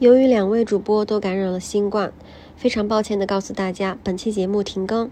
由于两位主播都感染了新冠非常抱歉的告诉大家本期节目停更。